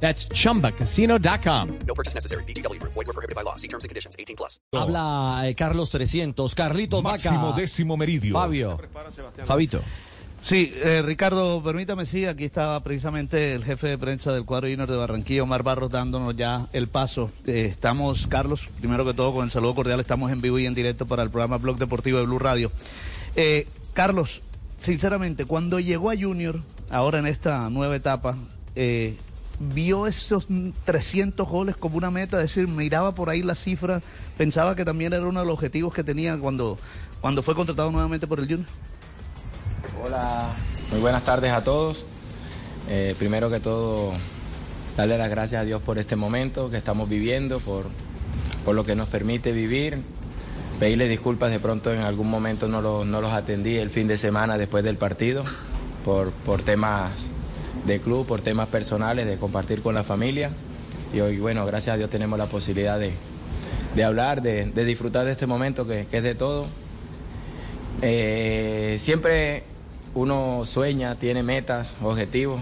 That's chumbacasino.com. No purchase necessary. BGW. Void were prohibited by law. See terms and conditions. 18 plus. Habla eh, Carlos 300, Carlitos Máximo Vaca. décimo meridio. Fabio. Fabito. Sí, eh, Ricardo, permítame, sí, aquí estaba precisamente el jefe de prensa del cuadro junior de Barranquilla, Omar Barros, dándonos ya el paso. Eh, estamos, Carlos, primero que todo, con el saludo cordial, estamos en vivo y en directo para el programa Blog Deportivo de Blue Radio. Eh, Carlos, sinceramente, cuando llegó a Junior, ahora en esta nueva etapa, eh, vio esos 300 goles como una meta, es decir, miraba por ahí la cifra, pensaba que también era uno de los objetivos que tenía cuando, cuando fue contratado nuevamente por el Junior. Hola, muy buenas tardes a todos. Eh, primero que todo, darle las gracias a Dios por este momento que estamos viviendo, por, por lo que nos permite vivir. Pedirle disculpas, de pronto en algún momento no, lo- no los atendí el fin de semana después del partido, por, por temas de club, por temas personales, de compartir con la familia. Y hoy, bueno, gracias a Dios tenemos la posibilidad de, de hablar, de, de disfrutar de este momento que, que es de todo. Eh, siempre uno sueña, tiene metas, objetivos,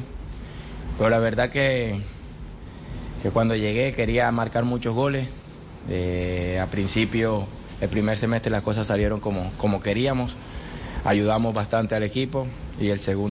pero la verdad que, que cuando llegué quería marcar muchos goles. Eh, a principio, el primer semestre las cosas salieron como, como queríamos, ayudamos bastante al equipo y el segundo.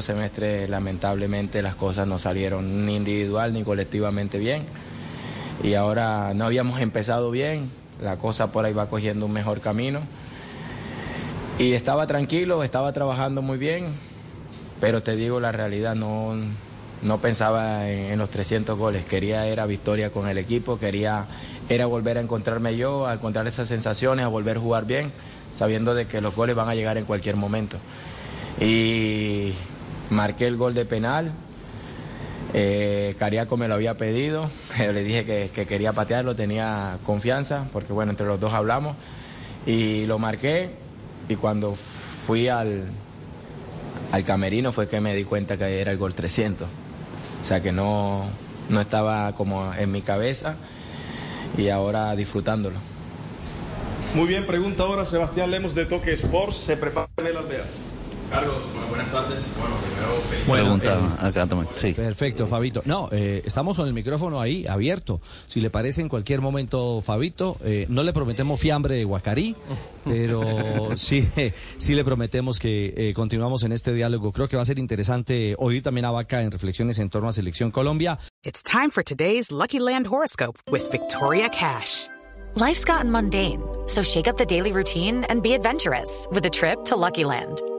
Semestre lamentablemente las cosas no salieron ni individual ni colectivamente bien. Y ahora no habíamos empezado bien, la cosa por ahí va cogiendo un mejor camino. Y estaba tranquilo, estaba trabajando muy bien, pero te digo la realidad, no, no pensaba en, en los 300 goles, quería era victoria con el equipo, quería era volver a encontrarme yo, a encontrar esas sensaciones, a volver a jugar bien, sabiendo de que los goles van a llegar en cualquier momento. Y marqué el gol de penal. Eh, Cariaco me lo había pedido, yo le dije que, que quería patearlo, tenía confianza, porque bueno, entre los dos hablamos, y lo marqué, y cuando fui al, al camerino fue que me di cuenta que era el gol 300, o sea que no, no estaba como en mi cabeza, y ahora disfrutándolo. Muy bien, pregunta ahora Sebastián Lemos de Toque Sports. Se prepara en el aldea. Carlos, bueno, buenas tardes. Bueno, primero feliz Pregunta acá. Sí. Perfecto, Fabito. No, eh, estamos con el micrófono ahí abierto. Si le parece en cualquier momento, Fabito, eh, no le prometemos fiambre de Guacarí, pero sí, eh, sí le prometemos que eh, continuamos en este diálogo. Creo que va a ser interesante oír también a Vaca en reflexiones en torno a Selección Colombia. It's time for today's Lucky Land horoscope with Victoria Cash. Life's gotten mundane, so shake up the daily routine and be adventurous with a trip to Lucky Land.